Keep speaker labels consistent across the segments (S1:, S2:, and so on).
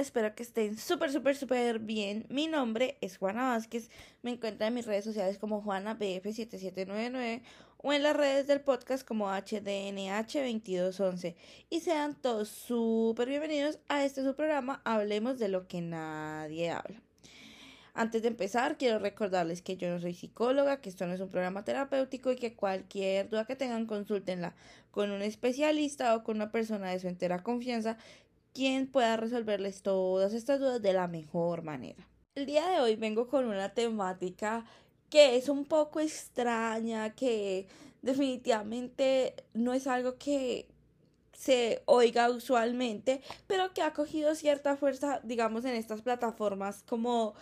S1: espero que estén súper, súper, súper bien. Mi nombre es Juana Vázquez, me encuentran en mis redes sociales como JuanaBF7799 o en las redes del podcast como HDNH2211. Y sean todos súper bienvenidos a este su programa Hablemos de lo que nadie habla. Antes de empezar, quiero recordarles que yo no soy psicóloga, que esto no es un programa terapéutico y que cualquier duda que tengan, consúltenla con un especialista o con una persona de su entera confianza quien pueda resolverles todas estas dudas de la mejor manera. El día de hoy vengo con una temática que es un poco extraña, que definitivamente no es algo que se oiga usualmente, pero que ha cogido cierta fuerza, digamos, en estas plataformas como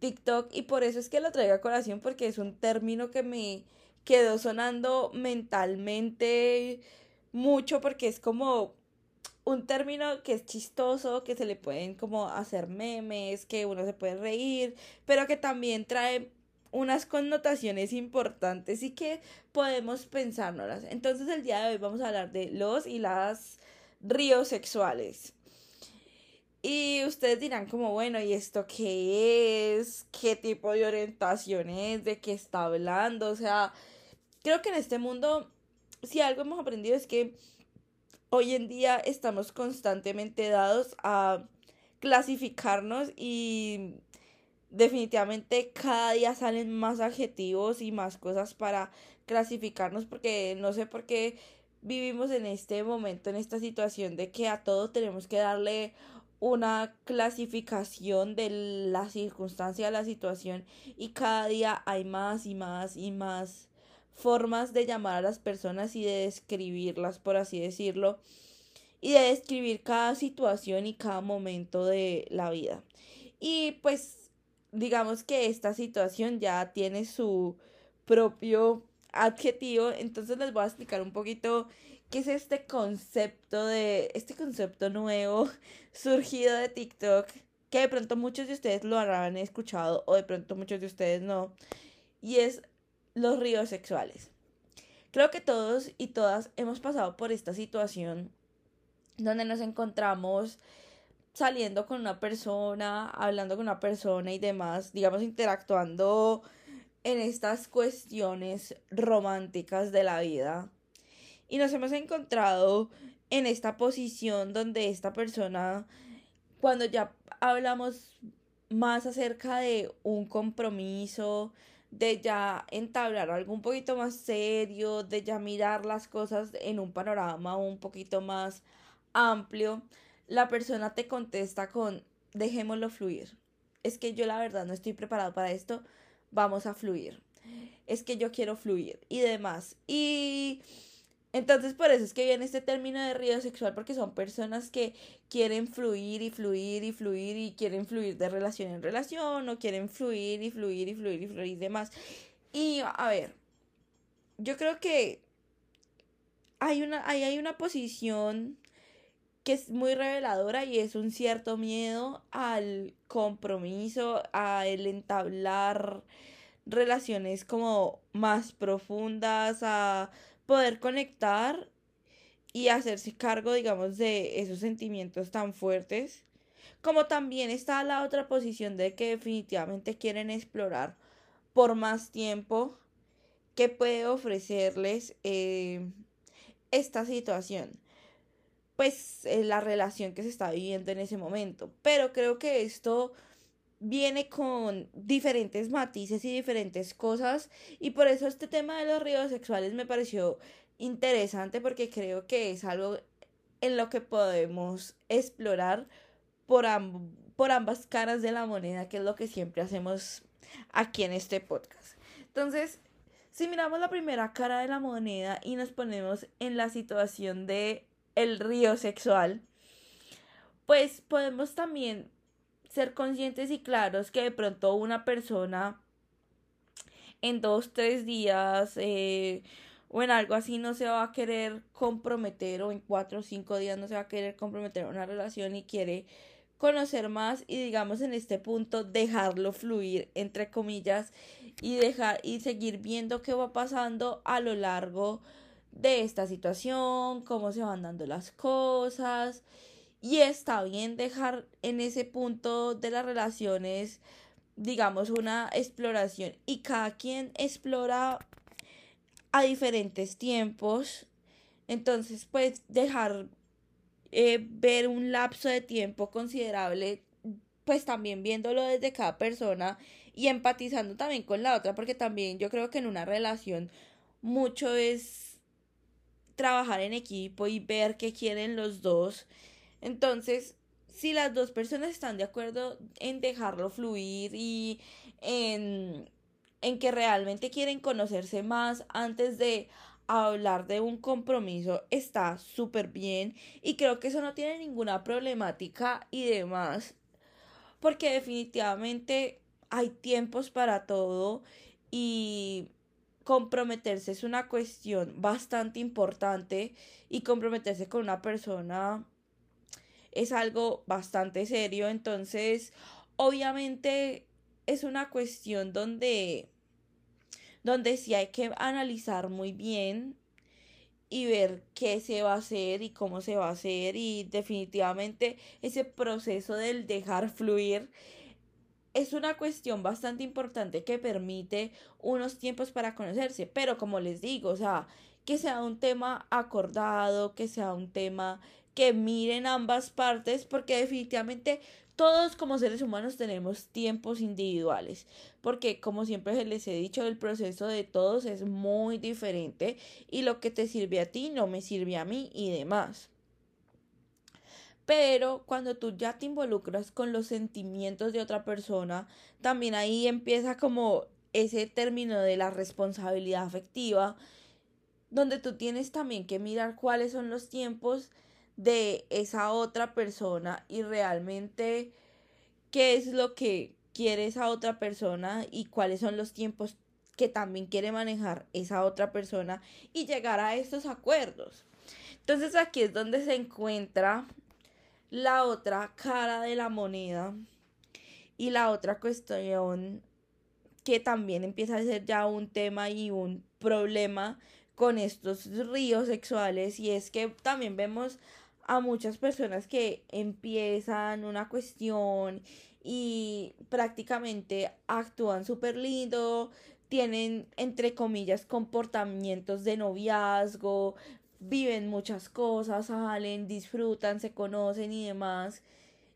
S1: TikTok y por eso es que lo traigo a colación porque es un término que me quedó sonando mentalmente mucho porque es como un término que es chistoso, que se le pueden como hacer memes, que uno se puede reír, pero que también trae unas connotaciones importantes y que podemos pensárnoslas. Entonces el día de hoy vamos a hablar de los y las ríos sexuales. Y ustedes dirán como, bueno, ¿y esto qué es? ¿Qué tipo de orientación es? ¿De qué está hablando? O sea, creo que en este mundo, si algo hemos aprendido es que hoy en día estamos constantemente dados a clasificarnos y definitivamente cada día salen más adjetivos y más cosas para clasificarnos porque no sé por qué vivimos en este momento, en esta situación de que a todo tenemos que darle una clasificación de la circunstancia, la situación y cada día hay más y más y más formas de llamar a las personas y de describirlas, por así decirlo, y de describir cada situación y cada momento de la vida. Y pues digamos que esta situación ya tiene su propio adjetivo, entonces les voy a explicar un poquito qué es este concepto de este concepto nuevo surgido de TikTok, que de pronto muchos de ustedes lo habrán escuchado o de pronto muchos de ustedes no, y es los ríos sexuales. Creo que todos y todas hemos pasado por esta situación donde nos encontramos saliendo con una persona, hablando con una persona y demás, digamos, interactuando en estas cuestiones románticas de la vida. Y nos hemos encontrado en esta posición donde esta persona, cuando ya hablamos más acerca de un compromiso, de ya entablar algo un poquito más serio, de ya mirar las cosas en un panorama un poquito más amplio, la persona te contesta con dejémoslo fluir. Es que yo la verdad no estoy preparado para esto, vamos a fluir. Es que yo quiero fluir y demás. Y entonces por eso es que viene este término de río sexual porque son personas que quieren fluir y fluir y fluir y quieren fluir de relación en relación o quieren fluir y fluir y fluir y fluir y demás. Y a ver, yo creo que hay una, hay, hay una posición que es muy reveladora y es un cierto miedo al compromiso, a el entablar relaciones como más profundas, a poder conectar y hacerse cargo, digamos, de esos sentimientos tan fuertes. Como también está la otra posición de que definitivamente quieren explorar por más tiempo que puede ofrecerles eh, esta situación. Pues eh, la relación que se está viviendo en ese momento. Pero creo que esto viene con diferentes matices y diferentes cosas y por eso este tema de los ríos sexuales me pareció interesante porque creo que es algo en lo que podemos explorar por, por ambas caras de la moneda, que es lo que siempre hacemos aquí en este podcast. Entonces, si miramos la primera cara de la moneda y nos ponemos en la situación de el río sexual, pues podemos también ser conscientes y claros que de pronto una persona en dos, tres días eh, o en algo así no se va a querer comprometer o en cuatro o cinco días no se va a querer comprometer una relación y quiere conocer más y digamos en este punto dejarlo fluir entre comillas y dejar y seguir viendo qué va pasando a lo largo de esta situación, cómo se van dando las cosas Y está bien dejar en ese punto de las relaciones, digamos, una exploración. Y cada quien explora a diferentes tiempos. Entonces, pues dejar eh, ver un lapso de tiempo considerable, pues también viéndolo desde cada persona y empatizando también con la otra, porque también yo creo que en una relación mucho es trabajar en equipo y ver qué quieren los dos. Entonces, si las dos personas están de acuerdo en dejarlo fluir y en, en que realmente quieren conocerse más antes de hablar de un compromiso, está súper bien y creo que eso no tiene ninguna problemática y demás. Porque definitivamente hay tiempos para todo y comprometerse es una cuestión bastante importante y comprometerse con una persona es algo bastante serio. Entonces, obviamente es una cuestión donde donde sí hay que analizar muy bien y ver qué se va a hacer y cómo se va a hacer y definitivamente ese proceso del dejar fluir es una cuestión bastante importante que permite unos tiempos para conocerse, pero como les digo, o sea, que sea un tema acordado, que sea un tema que miren ambas partes, porque definitivamente todos como seres humanos tenemos tiempos individuales, porque como siempre les he dicho, el proceso de todos es muy diferente y lo que te sirve a ti no me sirve a mí y demás. Pero cuando tú ya te involucras con los sentimientos de otra persona, también ahí empieza como ese término de la responsabilidad afectiva, donde tú tienes también que mirar cuáles son los tiempos de esa otra persona y realmente qué es lo que quiere esa otra persona y cuáles son los tiempos que también quiere manejar esa otra persona y llegar a estos acuerdos. Entonces aquí es donde se encuentra la otra cara de la moneda y la otra cuestión que también empieza a ser ya un tema y un problema con estos ríos sexuales y es que también vemos a muchas personas que empiezan una cuestión y prácticamente actúan súper lindo, tienen entre comillas comportamientos de noviazgo, viven muchas cosas, salen, disfrutan, se conocen y demás.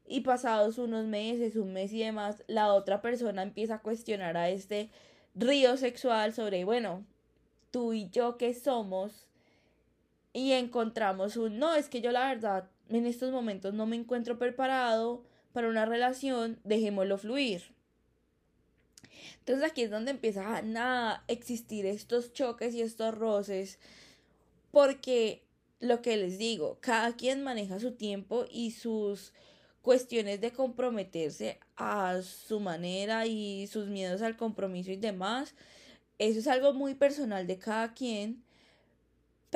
S1: Y pasados unos meses, un mes y demás, la otra persona empieza a cuestionar a este río sexual sobre, bueno, tú y yo qué somos. Y encontramos un, no, es que yo la verdad en estos momentos no me encuentro preparado para una relación, dejémoslo fluir. Entonces aquí es donde empiezan a existir estos choques y estos roces porque lo que les digo, cada quien maneja su tiempo y sus cuestiones de comprometerse a su manera y sus miedos al compromiso y demás. Eso es algo muy personal de cada quien.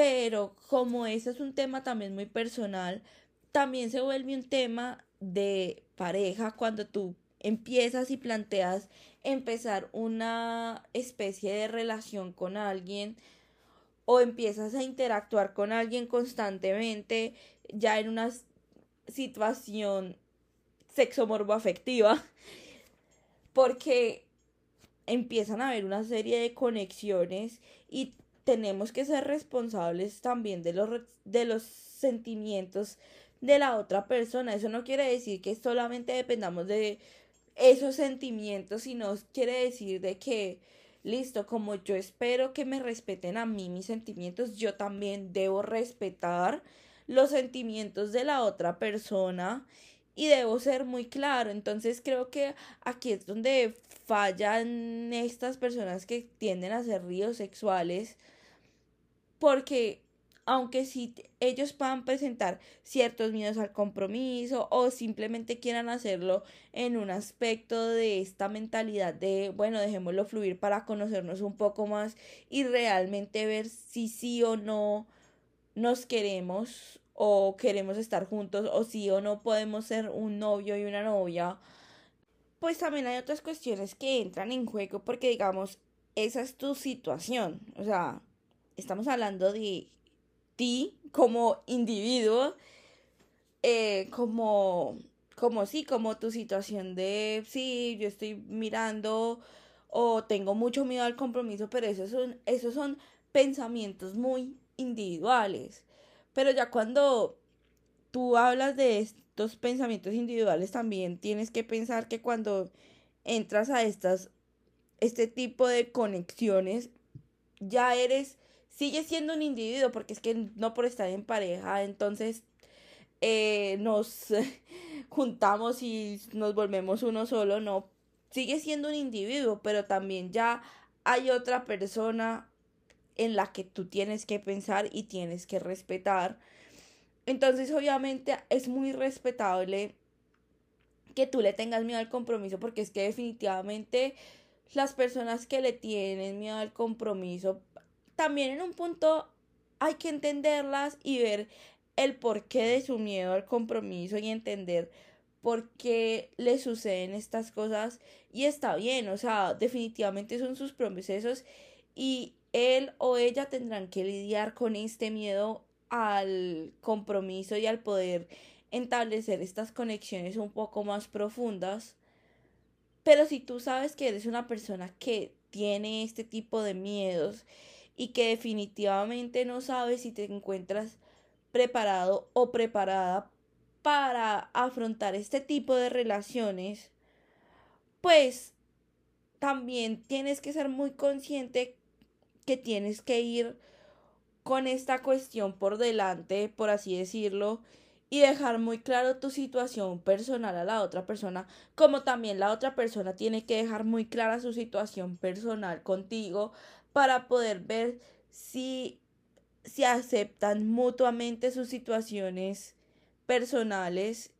S1: Pero como ese es un tema también muy personal, también se vuelve un tema de pareja cuando tú empiezas y planteas empezar una especie de relación con alguien o empiezas a interactuar con alguien constantemente ya en una situación sexomorbo afectiva porque empiezan a haber una serie de conexiones y tenemos que ser responsables también de los, de los sentimientos de la otra persona. Eso no quiere decir que solamente dependamos de esos sentimientos, sino quiere decir de que listo, como yo espero que me respeten a mí mis sentimientos, yo también debo respetar los sentimientos de la otra persona y debo ser muy claro. Entonces creo que aquí es donde fallan estas personas que tienden a ser ríos sexuales porque aunque si ellos puedan presentar ciertos miedos al compromiso o simplemente quieran hacerlo en un aspecto de esta mentalidad de, bueno, dejémoslo fluir para conocernos un poco más y realmente ver si sí o no nos queremos o queremos estar juntos o sí o no podemos ser un novio y una novia, pues también hay otras cuestiones que entran en juego porque digamos, esa es tu situación, o sea, estamos hablando de ti como individuo, eh, como, como sí, como tu situación de, sí, yo estoy mirando o tengo mucho miedo al compromiso, pero esos son, esos son pensamientos muy individuales. Pero ya cuando tú hablas de pensamientos individuales, también tienes que pensar que cuando entras a estas, este tipo de conexiones, ya eres, sigues siendo un individuo, porque es que no por estar en pareja, entonces eh, nos juntamos y nos volvemos uno solo, no, sigue siendo un individuo, pero también ya hay otra persona en la que tú tienes que pensar y tienes que respetar. Entonces, obviamente, es muy respetable que tú le tengas miedo al compromiso, porque es que definitivamente las personas que le tienen miedo al compromiso, también en un punto hay que entenderlas y ver el porqué de su miedo al compromiso y entender por qué le suceden estas cosas. Y está bien, o sea, definitivamente son sus procesos y él o ella tendrán que lidiar con este miedo al compromiso y al poder establecer estas conexiones un poco más profundas. Pero si tú sabes que eres una persona que tiene este tipo de miedos y que definitivamente no sabes si te encuentras preparado o preparada para afrontar este tipo de relaciones, pues también tienes que ser muy consciente que tienes que ir con esta cuestión por delante, por así decirlo, y dejar muy claro tu situación personal a la otra persona, como también la otra persona tiene que dejar muy clara su situación personal contigo para poder ver si se aceptan mutuamente sus situaciones personales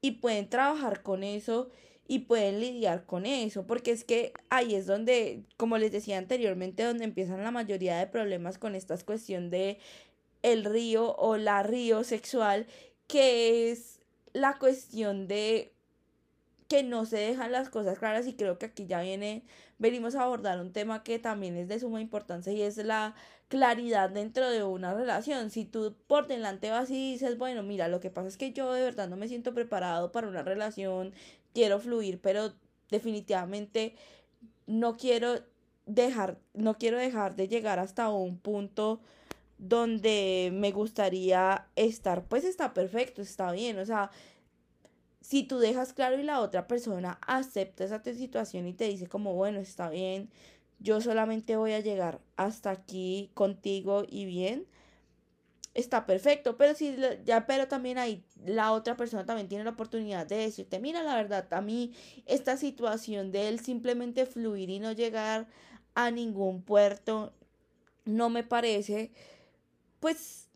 S1: y pueden trabajar con eso y pueden lidiar con eso, porque es que ahí es donde, como les decía anteriormente, donde empiezan la mayoría de problemas con esta cuestión de el río o la río sexual, que es la cuestión de que no se dejan las cosas claras y creo que aquí ya viene, venimos a abordar un tema que también es de suma importancia y es la claridad dentro de una relación. Si tú por delante vas y dices, bueno, mira, lo que pasa es que yo de verdad no me siento preparado para una relación, quiero fluir, pero definitivamente no quiero dejar, no quiero dejar de llegar hasta un punto donde me gustaría estar, pues está perfecto, está bien, o sea, si tú dejas claro y la otra persona acepta esa situación y te dice como, bueno, está bien, yo solamente voy a llegar hasta aquí contigo y bien, está perfecto, pero si ya, pero también hay, la otra persona también tiene la oportunidad de decirte, mira, la verdad, a mí esta situación de él simplemente fluir y no llegar a ningún puerto no me parece, pues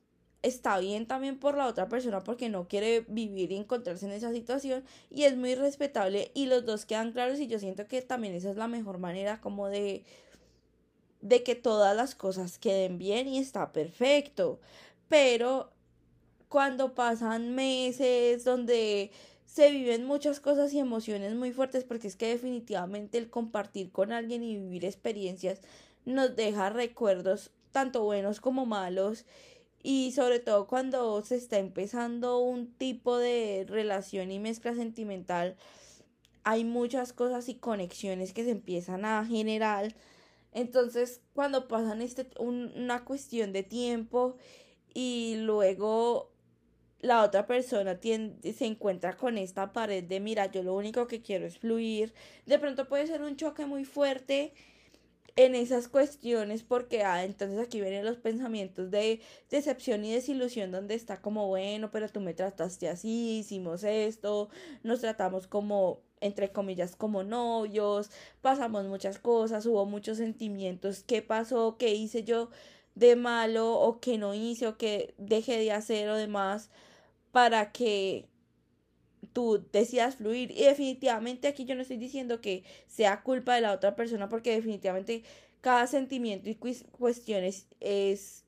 S1: está bien también por la otra persona porque no quiere vivir y encontrarse en esa situación y es muy respetable y los dos quedan claros y yo siento que también esa es la mejor manera como de de que todas las cosas queden bien y está perfecto pero cuando pasan meses donde se viven muchas cosas y emociones muy fuertes porque es que definitivamente el compartir con alguien y vivir experiencias nos deja recuerdos tanto buenos como malos y sobre todo cuando se está empezando un tipo de relación y mezcla sentimental hay muchas cosas y conexiones que se empiezan a generar. Entonces cuando pasan este una cuestión de tiempo y luego la otra persona se encuentra con esta pared de mira, yo lo único que quiero es fluir. De pronto puede ser un choque muy fuerte en esas cuestiones porque ah, entonces aquí vienen los pensamientos de decepción y desilusión donde está como bueno, pero tú me trataste así, hicimos esto, nos tratamos como entre comillas como novios, pasamos muchas cosas, hubo muchos sentimientos, ¿qué pasó? ¿Qué hice yo? De malo o que no hice o que deje de hacer o demás para que tú decidas fluir. Y definitivamente aquí yo no estoy diciendo que sea culpa de la otra persona porque definitivamente cada sentimiento y cuestiones es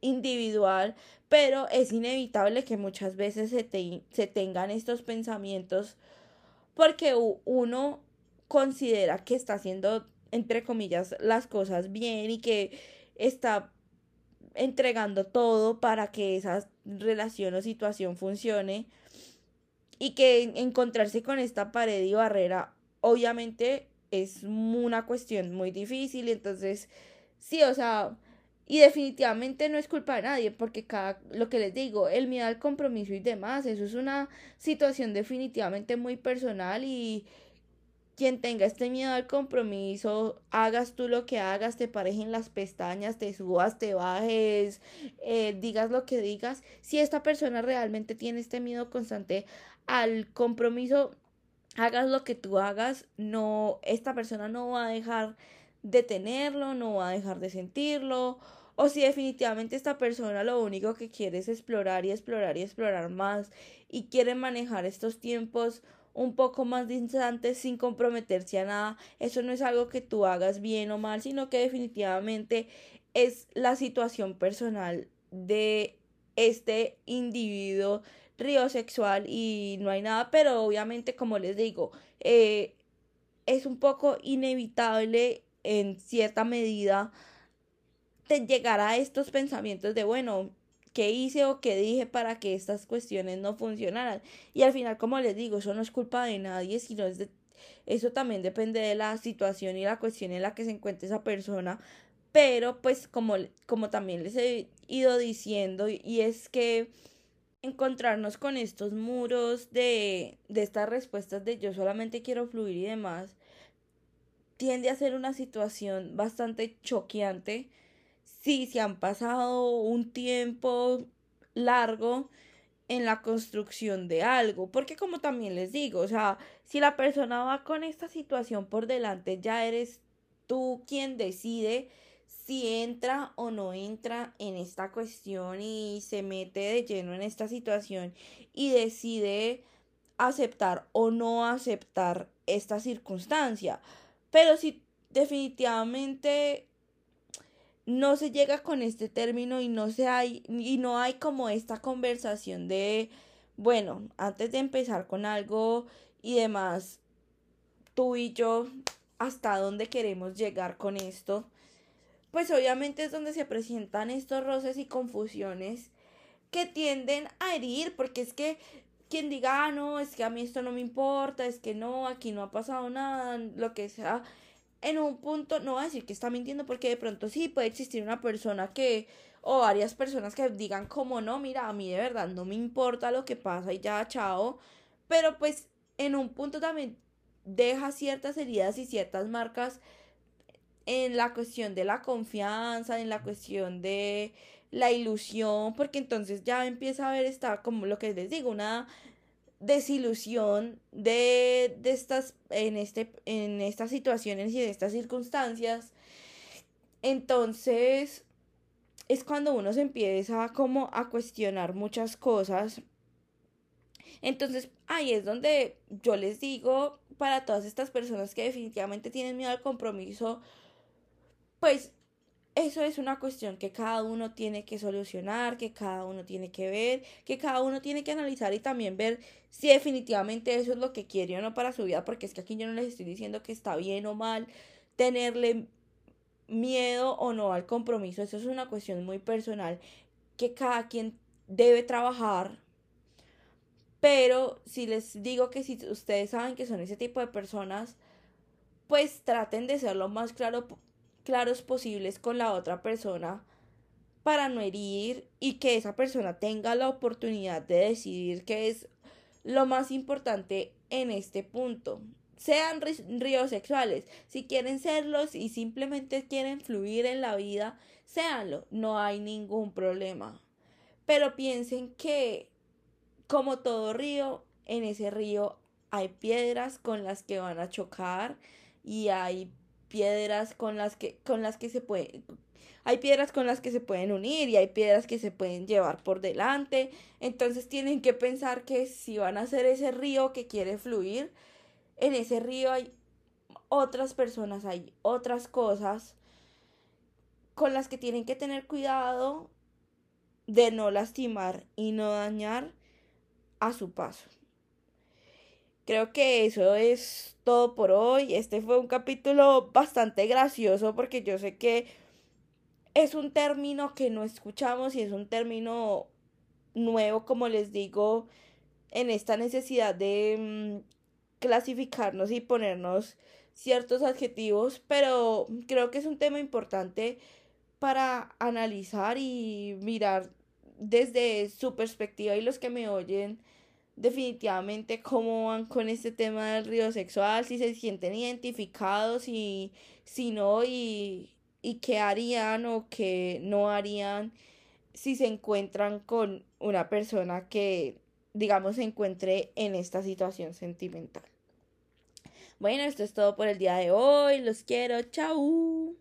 S1: individual, pero es inevitable que muchas veces se, se tengan estos pensamientos porque uno considera que está haciendo, entre comillas, las cosas bien y que está entregando todo para que esa relación o situación funcione y que encontrarse con esta pared y barrera obviamente es una cuestión muy difícil, entonces sí, o sea, y definitivamente no es culpa de nadie, porque cada, lo que les digo, el miedo al compromiso y demás, eso es una situación definitivamente muy personal y quien tenga este miedo al compromiso, hagas tú lo que hagas, te parejen las pestañas, te subas, te bajes, eh, digas lo que digas, si esta persona realmente tiene este miedo constante al compromiso, hagas lo que tú hagas, no, esta persona no va a dejar de tenerlo, no va a dejar de sentirlo, o si definitivamente esta persona lo único que quiere es explorar y explorar y explorar más y quiere manejar estos tiempos un poco más distantes sin comprometerse a nada, eso no es algo que tú hagas bien o mal, sino que definitivamente es la situación personal de este individuo río sexual y no hay nada, pero obviamente como les digo, eh, es un poco inevitable en cierta medida de llegar a estos pensamientos de, bueno, ¿qué hice o qué dije para que estas cuestiones no funcionaran? Y al final, como les digo, eso no es culpa de nadie, sino es de, eso también depende de la situación y la cuestión en la que se encuentre esa persona. Pero pues como, como también les he ido diciendo, y es que encontrarnos con estos muros de, de estas respuestas de yo solamente quiero fluir y demás, tiende a ser una situación bastante choqueante si se han pasado un tiempo largo en la construcción de algo, porque como también les digo, o sea, si la persona va con esta situación por delante, ya eres tú quien decide si entra o no entra en esta cuestión y se mete de lleno en esta situación y decide aceptar o no aceptar esta circunstancia. Pero si definitivamente no se llega con este término y no se hay y no hay como esta conversación de bueno, antes de empezar con algo y demás, tú y yo hasta dónde queremos llegar con esto pues obviamente es donde se presentan estos roces y confusiones que tienden a herir, porque es que quien diga, ah, no, es que a mí esto no me importa, es que no, aquí no ha pasado nada, lo que sea, en un punto no va a decir que está mintiendo, porque de pronto sí puede existir una persona que, o varias personas que digan como no, mira, a mí de verdad no me importa lo que pasa y ya, chao, pero pues en un punto también deja ciertas heridas y ciertas marcas en la cuestión de la confianza, en la cuestión de la ilusión, porque entonces ya empieza a haber esta, como lo que les digo, una desilusión de, de estas, en, este, en estas situaciones y en estas circunstancias. Entonces, es cuando uno se empieza como a cuestionar muchas cosas. Entonces, ahí es donde yo les digo para todas estas personas que definitivamente tienen miedo al compromiso, pues eso es una cuestión que cada uno tiene que solucionar, que cada uno tiene que ver, que cada uno tiene que analizar y también ver si definitivamente eso es lo que quiere o no para su vida, porque es que aquí yo no les estoy diciendo que está bien o mal tenerle miedo o no al compromiso, eso es una cuestión muy personal que cada quien debe trabajar. Pero si les digo que si ustedes saben que son ese tipo de personas, pues traten de ser lo más claro claros posibles con la otra persona para no herir y que esa persona tenga la oportunidad de decidir qué es lo más importante en este punto. Sean ríos sexuales, si quieren serlos y simplemente quieren fluir en la vida, séanlo, no hay ningún problema. Pero piensen que, como todo río, en ese río hay piedras con las que van a chocar y hay piedras con las que, con las que se puede, hay piedras con las que se pueden unir y hay piedras que se pueden llevar por delante. Entonces tienen que pensar que si van a hacer ese río que quiere fluir, en ese río hay otras personas, hay otras cosas con las que tienen que tener cuidado de no lastimar y no dañar a su paso. Creo que eso es todo por hoy. Este fue un capítulo bastante gracioso porque yo sé que es un término que no escuchamos y es un término nuevo, como les digo, en esta necesidad de mm, clasificarnos y ponernos ciertos adjetivos, pero creo que es un tema importante para analizar y mirar desde su perspectiva y los que me oyen definitivamente cómo van con este tema del río sexual, si se sienten identificados y si no y, y qué harían o qué no harían si se encuentran con una persona que digamos se encuentre en esta situación sentimental. Bueno, esto es todo por el día de hoy. Los quiero. Chao.